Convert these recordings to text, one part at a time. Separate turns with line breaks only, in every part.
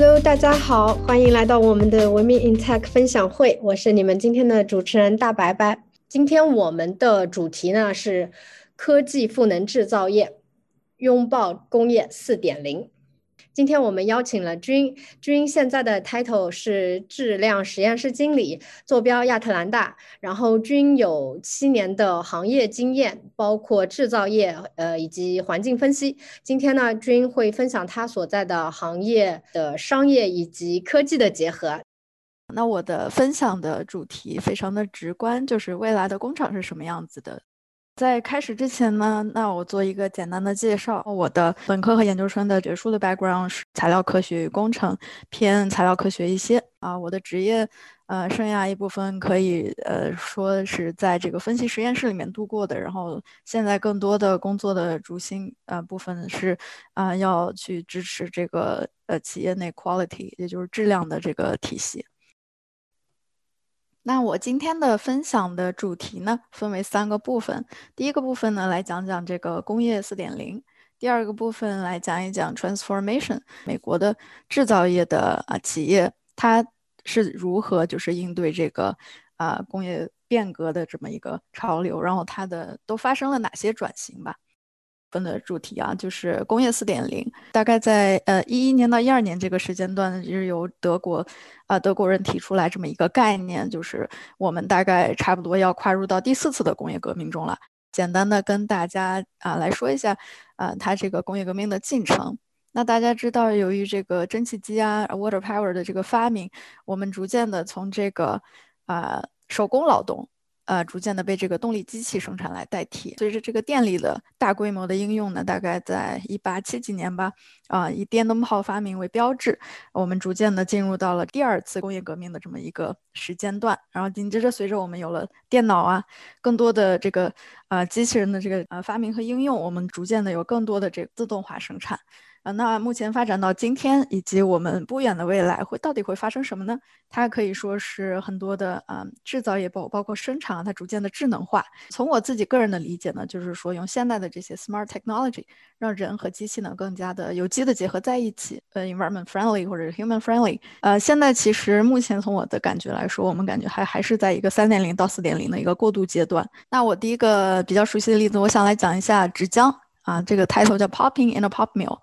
Hello，大家好，欢迎来到我们的文明 in Tech 分享会，我是你们今天的主持人大白白。今天我们的主题呢是科技赋能制造业，拥抱工业四点零。今天我们邀请了君，君现在的 title 是质量实验室经理，坐标亚特兰大。然后君有七年的行业经验，包括制造业，呃以及环境分析。今天呢，君会分享他所在的行业的商业以及科技的结合。
那我的分享的主题非常的直观，就是未来的工厂是什么样子的。在开始之前呢，那我做一个简单的介绍。我的本科和研究生的学术的 background 是材料科学与工程，偏材料科学一些啊。我的职业呃生涯一部分可以呃说是在这个分析实验室里面度过的，然后现在更多的工作的主心呃部分是啊要去支持这个呃企业内 quality，也就是质量的这个体系。那我今天的分享的主题呢，分为三个部分。第一个部分呢，来讲讲这个工业四点零；第二个部分来讲一讲 transformation，美国的制造业的啊企业，它是如何就是应对这个啊工业变革的这么一个潮流，然后它的都发生了哪些转型吧。分的主题啊，就是工业四点零，大概在呃一一年到一二年这个时间段，就是由德国啊德国人提出来这么一个概念，就是我们大概差不多要跨入到第四次的工业革命中了。简单的跟大家啊来说一下，啊它这个工业革命的进程。那大家知道，由于这个蒸汽机啊 water power 的这个发明，我们逐渐的从这个啊手工劳动。呃，逐渐的被这个动力机器生产来代替。随着这个电力的大规模的应用呢，大概在一八七几年吧，啊，以电灯泡发明为标志，我们逐渐的进入到了第二次工业革命的这么一个时间段。然后紧接着，随着我们有了电脑啊，更多的这个呃机器人的这个呃发明和应用，我们逐渐的有更多的这个自动化生产。那目前发展到今天，以及我们不远的未来，会到底会发生什么呢？它可以说是很多的啊，制造业包包括生产，它逐渐的智能化。从我自己个人的理解呢，就是说用现代的这些 smart technology，让人和机器呢更加的有机的结合在一起，呃，environment friendly 或者 human friendly。呃，现在其实目前从我的感觉来说，我们感觉还还是在一个三点零到四点零的一个过渡阶段。那我第一个比较熟悉的例子，我想来讲一下纸浆。啊，这个 title 叫 popping in a pop mill。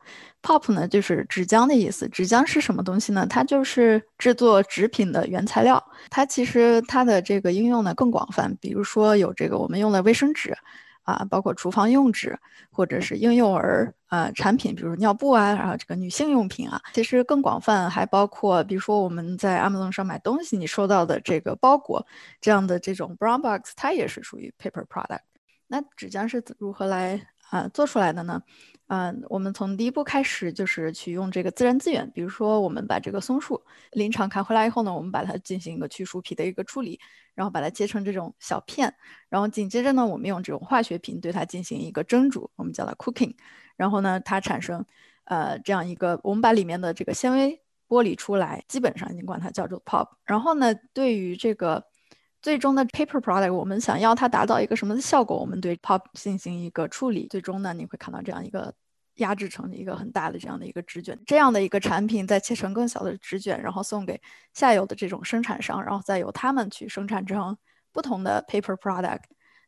Pop 呢就是纸浆的意思。纸浆是什么东西呢？它就是制作纸品的原材料。它其实它的这个应用呢更广泛，比如说有这个我们用的卫生纸啊，包括厨房用纸，或者是婴幼儿啊产品，比如尿布啊，然后这个女性用品啊。其实更广泛，还包括比如说我们在 Amazon 上买东西，你收到的这个包裹这样的这种 brown box，它也是属于 paper product。那纸浆是如何来？啊，做出来的呢？嗯，我们从第一步开始就是去用这个自然资源，比如说我们把这个松树林场砍回来以后呢，我们把它进行一个去树皮的一个处理，然后把它切成这种小片，然后紧接着呢，我们用这种化学品对它进行一个蒸煮，我们叫它 cooking，然后呢，它产生呃这样一个，我们把里面的这个纤维剥离出来，基本上你管它叫做 pop，然后呢，对于这个。最终的 paper product，我们想要它达到一个什么的效果？我们对 pop 进行一个处理，最终呢，你会看到这样一个压制成一个很大的这样的一个纸卷，这样的一个产品再切成更小的纸卷，然后送给下游的这种生产商，然后再由他们去生产成不同的 paper product。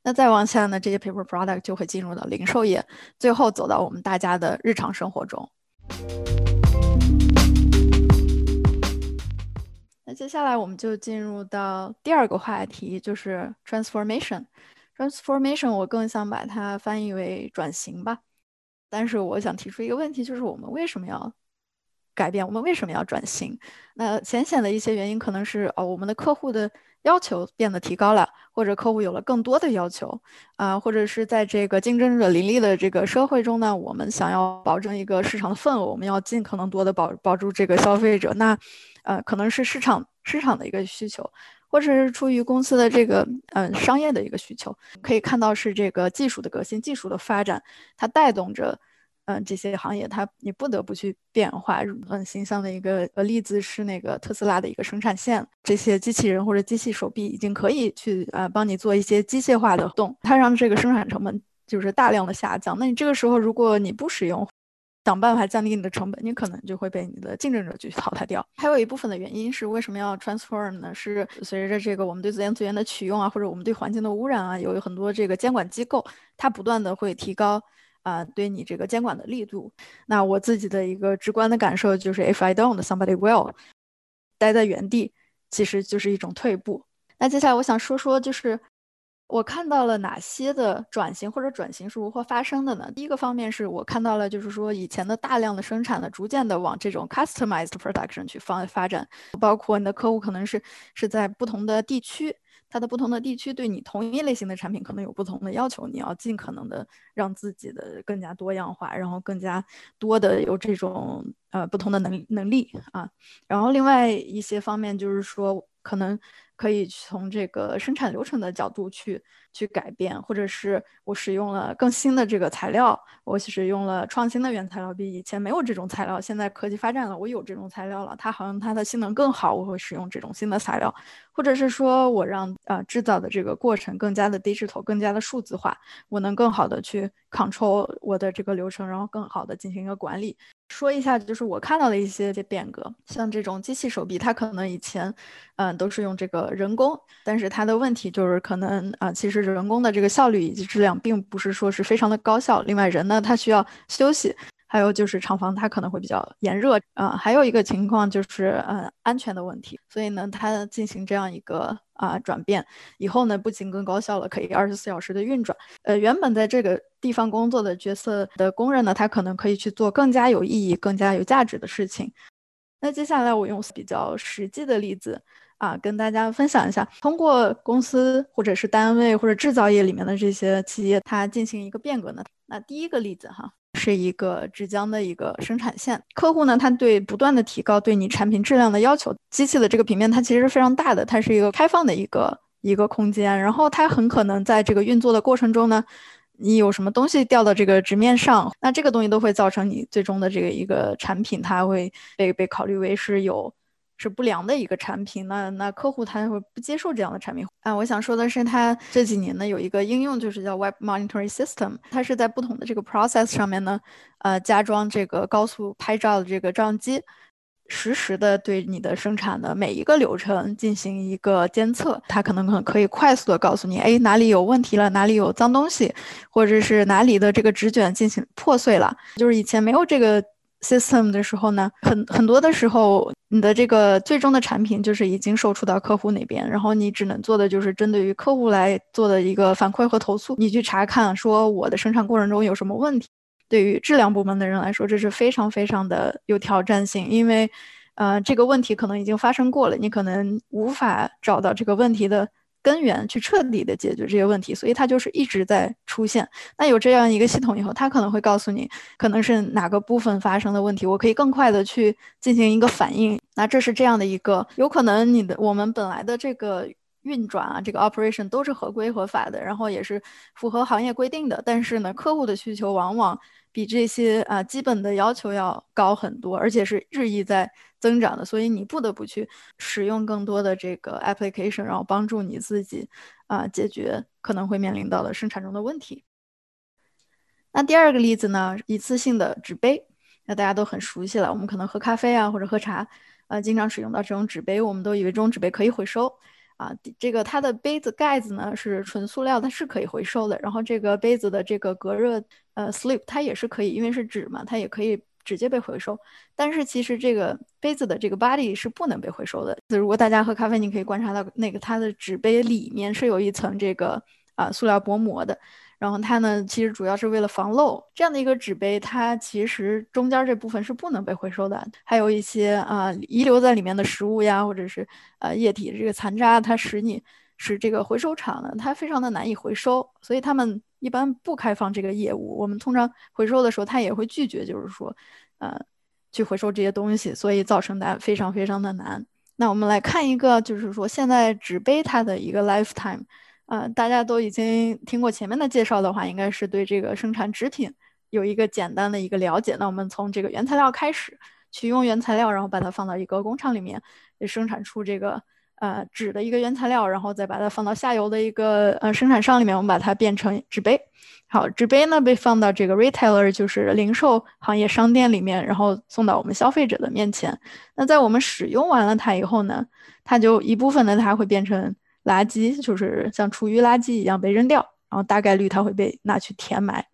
那再往下呢，这些 paper product 就会进入到零售业，最后走到我们大家的日常生活中。那接下来我们就进入到第二个话题，就是 transformation。transformation 我更想把它翻译为转型吧。但是我想提出一个问题，就是我们为什么要改变？我们为什么要转型？那浅显的一些原因可能是哦，我们的客户的要求变得提高了，或者客户有了更多的要求啊，或者是在这个竞争者林立的这个社会中呢，我们想要保证一个市场的份额，我们要尽可能多的保保住这个消费者。那呃，可能是市场市场的一个需求，或者是出于公司的这个嗯商业的一个需求，可以看到是这个技术的革新、技术的发展，它带动着嗯这些行业，它你不得不去变化。很形象的一个例子是那个特斯拉的一个生产线，这些机器人或者机器手臂已经可以去呃帮你做一些机械化的动，它让这个生产成本就是大量的下降。那你这个时候如果你不使用，想办法降低你的成本，你可能就会被你的竞争者去淘汰掉。还有一部分的原因是为什么要 transform 呢？是随着这个我们对自然资源的取用啊，或者我们对环境的污染啊，有很多这个监管机构，它不断的会提高啊对你这个监管的力度。那我自己的一个直观的感受就是，if I don't, somebody will。待在原地其实就是一种退步。那接下来我想说说就是。我看到了哪些的转型或者转型是如何发生的呢？第一个方面是我看到了，就是说以前的大量的生产呢，逐渐的往这种 customized production 去发发展，包括你的客户可能是是在不同的地区，它的不同的地区对你同一类型的产品可能有不同的要求，你要尽可能的让自己的更加多样化，然后更加多的有这种呃不同的能能力啊。然后另外一些方面就是说可能。可以从这个生产流程的角度去去改变，或者是我使用了更新的这个材料，我使用了创新的原材料，比以前没有这种材料，现在科技发展了，我有这种材料了，它好像它的性能更好，我会使用这种新的材料，或者是说我让呃制造的这个过程更加的 digital，更加的数字化，我能更好的去 control 我的这个流程，然后更好的进行一个管理。说一下，就是我看到的一些这变革，像这种机器手臂，它可能以前，嗯，都是用这个人工，但是它的问题就是可能啊，其实人工的这个效率以及质量并不是说是非常的高效。另外，人呢，他需要休息。还有就是厂房它可能会比较炎热啊，还有一个情况就是呃安全的问题，所以呢它进行这样一个啊转变以后呢，不仅更高效了，可以二十四小时的运转。呃，原本在这个地方工作的角色的工人呢，他可能可以去做更加有意义、更加有价值的事情。那接下来我用比较实际的例子啊，跟大家分享一下，通过公司或者是单位或者制造业里面的这些企业，它进行一个变革呢。那第一个例子哈。是一个纸浆的一个生产线，客户呢，他对不断的提高对你产品质量的要求。机器的这个平面它其实是非常大的，它是一个开放的一个一个空间，然后它很可能在这个运作的过程中呢，你有什么东西掉到这个直面上，那这个东西都会造成你最终的这个一个产品，它会被被考虑为是有。是不良的一个产品，那那客户他会不接受这样的产品啊。我想说的是，他这几年呢有一个应用，就是叫 Web Monitoring System，它是在不同的这个 process 上面呢，呃，加装这个高速拍照的这个照相机，实时的对你的生产的每一个流程进行一个监测。它可能可可以快速的告诉你，哎，哪里有问题了，哪里有脏东西，或者是哪里的这个纸卷进行破碎了，就是以前没有这个。System 的时候呢，很很多的时候，你的这个最终的产品就是已经售出到客户那边，然后你只能做的就是针对于客户来做的一个反馈和投诉，你去查看说我的生产过程中有什么问题。对于质量部门的人来说，这是非常非常的有挑战性，因为，呃，这个问题可能已经发生过了，你可能无法找到这个问题的。根源去彻底的解决这些问题，所以它就是一直在出现。那有这样一个系统以后，它可能会告诉你，可能是哪个部分发生的问题，我可以更快的去进行一个反应。那这是这样的一个，有可能你的我们本来的这个运转啊，这个 operation 都是合规合法的，然后也是符合行业规定的。但是呢，客户的需求往往比这些啊基本的要求要高很多，而且是日益在。增长的，所以你不得不去使用更多的这个 application，然后帮助你自己啊解决可能会面临到的生产中的问题。那第二个例子呢，一次性的纸杯，那大家都很熟悉了。我们可能喝咖啡啊或者喝茶，呃，经常使用到这种纸杯，我们都以为这种纸杯可以回收啊。这个它的杯子盖子呢是纯塑料，它是可以回收的。然后这个杯子的这个隔热呃 slip 它也是可以，因为是纸嘛，它也可以。直接被回收，但是其实这个杯子的这个 body 是不能被回收的。如果大家喝咖啡，你可以观察到那个它的纸杯里面是有一层这个啊塑料薄膜的，然后它呢其实主要是为了防漏。这样的一个纸杯，它其实中间这部分是不能被回收的。还有一些啊遗留在里面的食物呀，或者是呃液体这个残渣，它使你使这个回收厂呢它非常的难以回收，所以他们。一般不开放这个业务，我们通常回收的时候，他也会拒绝，就是说，呃，去回收这些东西，所以造成的非常非常的难。那我们来看一个，就是说现在纸杯它的一个 lifetime，呃，大家都已经听过前面的介绍的话，应该是对这个生产纸品有一个简单的一个了解。那我们从这个原材料开始，取用原材料，然后把它放到一个工厂里面，生产出这个。呃，纸的一个原材料，然后再把它放到下游的一个呃生产商里面，我们把它变成纸杯。好，纸杯呢被放到这个 retailer，就是零售行业商店里面，然后送到我们消费者的面前。那在我们使用完了它以后呢，它就一部分呢它会变成垃圾，就是像厨余垃圾一样被扔掉，然后大概率它会被拿去填埋。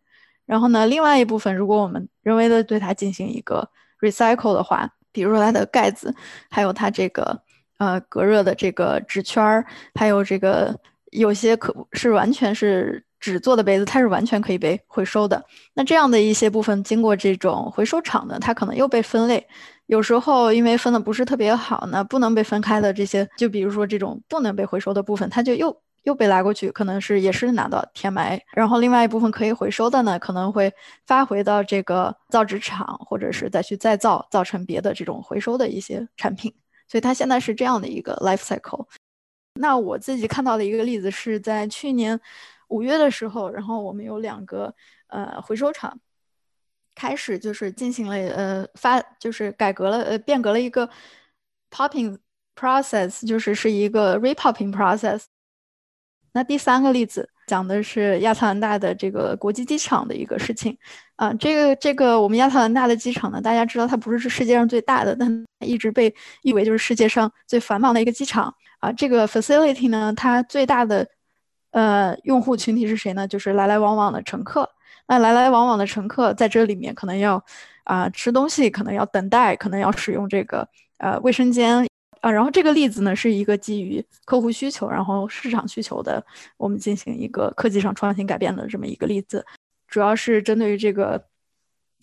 然后呢，另外一部分，如果我们人为的对它进行一个 recycle 的话，比如说它的盖子，还有它这个。呃，隔热的这个纸圈儿，还有这个有些可是完全是纸做的杯子，它是完全可以被回收的。那这样的一些部分经过这种回收厂呢，它可能又被分类。有时候因为分的不是特别好呢，不能被分开的这些，就比如说这种不能被回收的部分，它就又又被拉过去，可能是也是拿到填埋。然后另外一部分可以回收的呢，可能会发回到这个造纸厂，或者是再去再造，造成别的这种回收的一些产品。所以它现在是这样的一个 life cycle。那我自己看到的一个例子是在去年五月的时候，然后我们有两个呃回收厂开始就是进行了呃发就是改革了呃变革了一个 popping process，就是是一个 repopping process。那第三个例子讲的是亚特兰大的这个国际机场的一个事情。啊，这个这个我们亚特兰大的机场呢，大家知道它不是世界上最大的，但它一直被誉为就是世界上最繁忙的一个机场啊。这个 facility 呢，它最大的呃用户群体是谁呢？就是来来往往的乘客。那来来往往的乘客在这里面可能要啊吃东西，可能要等待，可能要使用这个呃卫生间啊。然后这个例子呢，是一个基于客户需求，然后市场需求的，我们进行一个科技上创新改变的这么一个例子。主要是针对于这个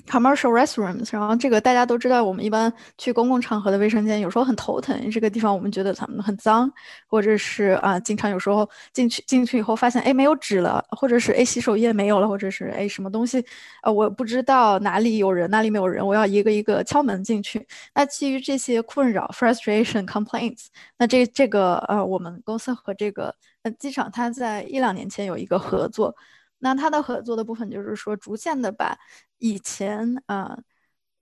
commercial restrooms，然后这个大家都知道，我们一般去公共场合的卫生间有时候很头疼，这个地方我们觉得他们很脏，或者是啊，经常有时候进去进去以后发现哎没有纸了，或者是哎洗手液没有了，或者是哎什么东西，呃我不知道哪里有人哪里没有人，我要一个一个敲门进去。那基于这些困扰 frustration complaints，那这这个呃我们公司和这个呃机场它在一两年前有一个合作。那它的合作的部分就是说，逐渐的把以前啊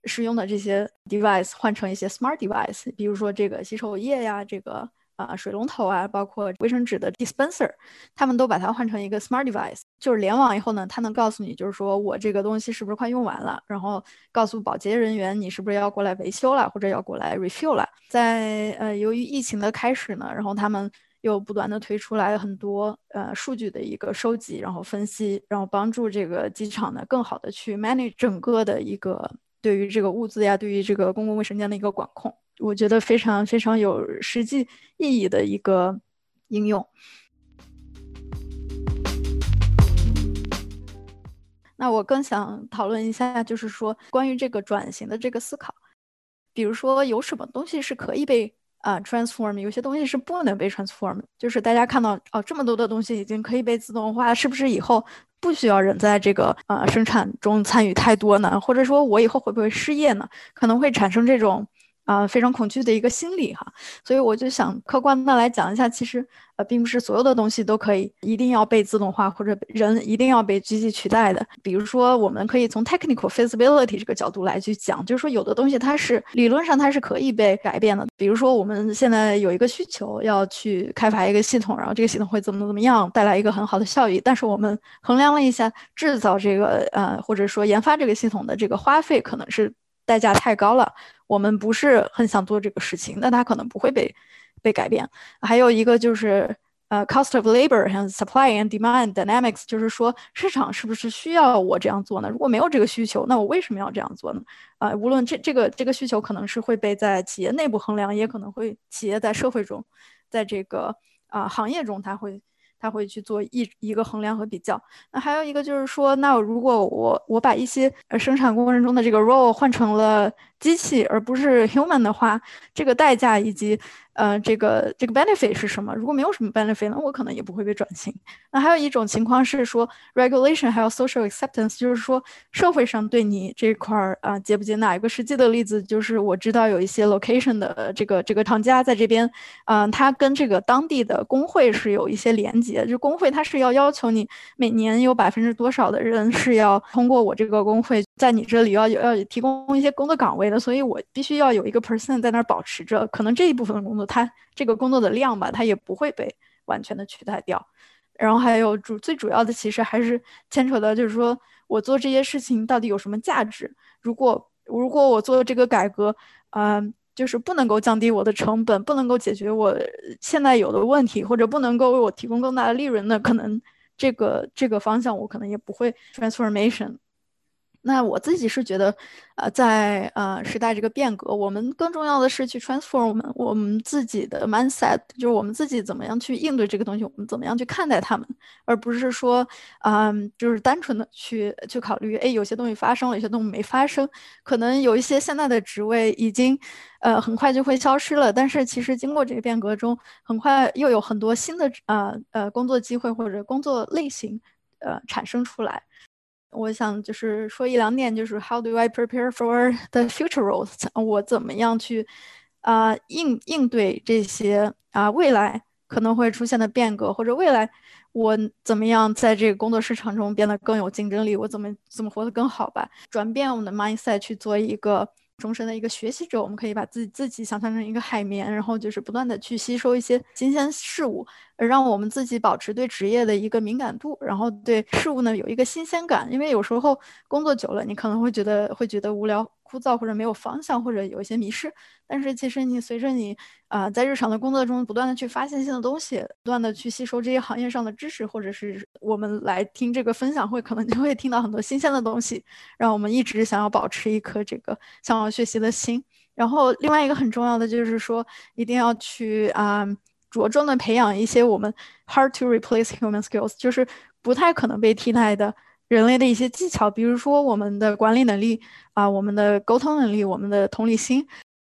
使用的这些 device 换成一些 smart device，比如说这个洗手液呀，这个啊水龙头啊，包括卫生纸的 dispenser，他们都把它换成一个 smart device，就是联网以后呢，它能告诉你，就是说我这个东西是不是快用完了，然后告诉保洁人员你是不是要过来维修了，或者要过来 refill 了。在呃由于疫情的开始呢，然后他们。又不断的推出来很多呃数据的一个收集，然后分析，然后帮助这个机场呢更好的去 manage 整个的一个对于这个物资呀，对于这个公共卫生间的一个管控，我觉得非常非常有实际意义的一个应用。那我更想讨论一下，就是说关于这个转型的这个思考，比如说有什么东西是可以被。啊，transform 有些东西是不能被 transform，就是大家看到哦，这么多的东西已经可以被自动化，是不是以后不需要人在这个呃生产中参与太多呢？或者说我以后会不会失业呢？可能会产生这种。啊，非常恐惧的一个心理哈，所以我就想客观的来讲一下，其实呃，并不是所有的东西都可以一定要被自动化或者人一定要被机器取代的。比如说，我们可以从 technical feasibility 这个角度来去讲，就是说有的东西它是理论上它是可以被改变的。比如说，我们现在有一个需求要去开发一个系统，然后这个系统会怎么怎么样，带来一个很好的效益，但是我们衡量了一下制造这个呃或者说研发这个系统的这个花费可能是代价太高了。我们不是很想做这个事情，那它可能不会被被改变。还有一个就是呃，cost of labor 和 supply and demand dynamics，就是说市场是不是需要我这样做呢？如果没有这个需求，那我为什么要这样做呢？啊，无论这这个这个需求可能是会被在企业内部衡量，也可能会企业在社会中，在这个啊行业中，它会。他会去做一一个衡量和比较。那还有一个就是说，那如果我我把一些呃生产过程中的这个 role 换成了机器，而不是 human 的话，这个代价以及呃，这个这个 benefit 是什么？如果没有什么 benefit，那我可能也不会被转型。那还有一种情况是说 regulation 还有 social acceptance，就是说社会上对你这块儿啊接不接纳。一个实际的例子就是我知道有一些 location 的这个这个厂家在这边，嗯，它跟这个当地的工会是有一些连接，就工会它是要要求你每年有百分之多少的人是要通过我这个工会在你这里要有要提供一些工作岗位的，所以我必须要有一个 person 在那儿保持着，可能这一部分工作。它这个工作的量吧，它也不会被完全的取代掉。然后还有主最主要的，其实还是牵扯到，就是说我做这些事情到底有什么价值？如果如果我做这个改革，嗯，就是不能够降低我的成本，不能够解决我现在有的问题，或者不能够为我提供更大的利润，那可能这个这个方向我可能也不会 transformation。那我自己是觉得，呃，在呃时代这个变革，我们更重要的是去 transform 我们我们自己的 mindset，就是我们自己怎么样去应对这个东西，我们怎么样去看待他们，而不是说，嗯，就是单纯的去去考虑，哎，有些东西发生了，有些东西没发生，可能有一些现在的职位已经，呃，很快就会消失了，但是其实经过这个变革中，很快又有很多新的呃呃工作机会或者工作类型，呃产生出来。我想就是说一两点，就是 How do I prepare for the future roles？我怎么样去啊应应对这些啊未来可能会出现的变革，或者未来我怎么样在这个工作市场中变得更有竞争力？我怎么怎么活得更好吧？转变我们的 mindset 去做一个终身的一个学习者。我们可以把自己自己想象成一个海绵，然后就是不断的去吸收一些新鲜事物。让我们自己保持对职业的一个敏感度，然后对事物呢有一个新鲜感。因为有时候工作久了，你可能会觉得会觉得无聊、枯燥，或者没有方向，或者有一些迷失。但是其实你随着你啊在日常的工作中不断的去发现新的东西，不断的去吸收这些行业上的知识，或者是我们来听这个分享会，可能就会听到很多新鲜的东西，让我们一直想要保持一颗这个向往学习的心。然后另外一个很重要的就是说，一定要去啊。着重的培养一些我们 hard to replace human skills，就是不太可能被替代的人类的一些技巧，比如说我们的管理能力啊，我们的沟通能力，我们的同理心。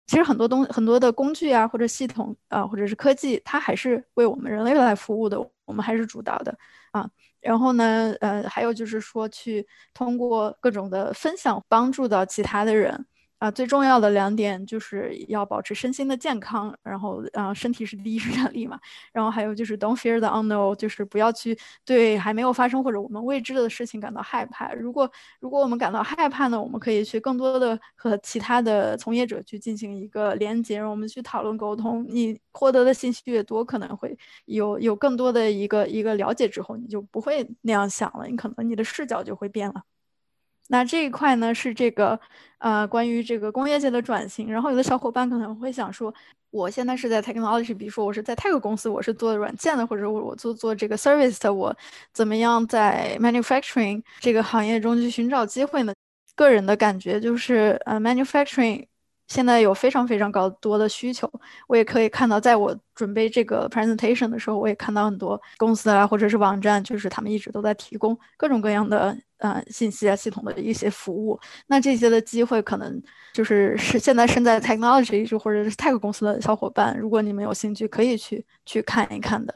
其实很多东很多的工具啊，或者系统啊，或者是科技，它还是为我们人类来服务的，我们还是主导的啊。然后呢，呃，还有就是说去通过各种的分享，帮助到其他的人。啊，最重要的两点就是要保持身心的健康，然后，啊，身体是第一生产力嘛。然后还有就是 don't fear the unknown，就是不要去对还没有发生或者我们未知的事情感到害怕。如果如果我们感到害怕呢，我们可以去更多的和其他的从业者去进行一个连接，我们去讨论沟通。你获得的信息越多，可能会有有更多的一个一个了解之后，你就不会那样想了，你可能你的视角就会变了。那这一块呢是这个，呃，关于这个工业界的转型。然后有的小伙伴可能会想说，我现在是在 technology，比如说我是在泰克公司，我是做软件的，或者我我做做这个 service 的，我怎么样在 manufacturing 这个行业中去寻找机会呢？个人的感觉就是，呃，manufacturing。现在有非常非常高多的需求，我也可以看到，在我准备这个 presentation 的时候，我也看到很多公司啊，或者是网站，就是他们一直都在提供各种各样的呃信息啊系统的一些服务。那这些的机会可能就是是现在身在 technology 或者是 tech 公司的小伙伴，如果你们有兴趣，可以去去看一看的。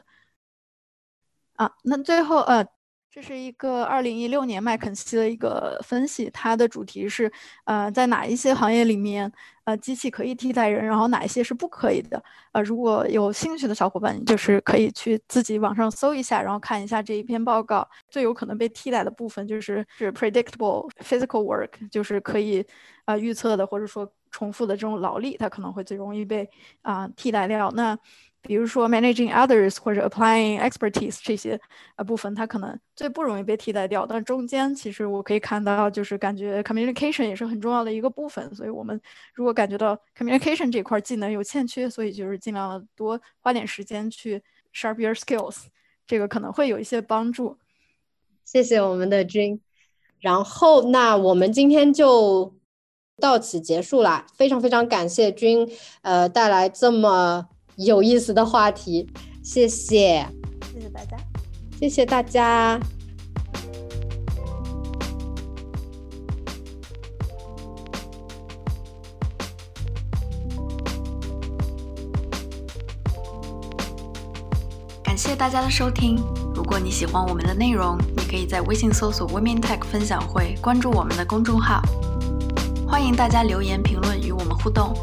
啊，那最后呃。这是一个二零一六年麦肯锡的一个分析，它的主题是，呃，在哪一些行业里面，呃，机器可以替代人，然后哪一些是不可以的。呃，如果有兴趣的小伙伴，就是可以去自己网上搜一下，然后看一下这一篇报告。最有可能被替代的部分就是是 predictable physical work，就是可以呃预测的或者说重复的这种劳力，它可能会最容易被啊替代掉。那比如说 managing others 或者 applying expertise 这些呃部分，它可能最不容易被替代掉。但中间其实我可以看到，就是感觉 communication 也是很重要的一个部分。所以我们如果感觉到 communication 这块技能有欠缺，所以就是尽量多花点时间去 sharp your skills，这个可能会有一些帮助。
谢谢我们的君。然后那我们今天就到此结束了。非常非常感谢君，呃，带来这么。有意思的话题谢谢
谢谢大家
谢谢大家。
感谢大家的收听如果你喜欢我们的内容你可以在微信搜索 women tech 分享会关注我们的公众号。欢迎大家留言评论与我们互动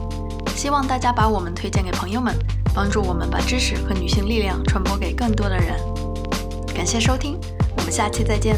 希望大家把我们推荐给朋友们。帮助我们把知识和女性力量传播给更多的人。感谢收听我们下期再见。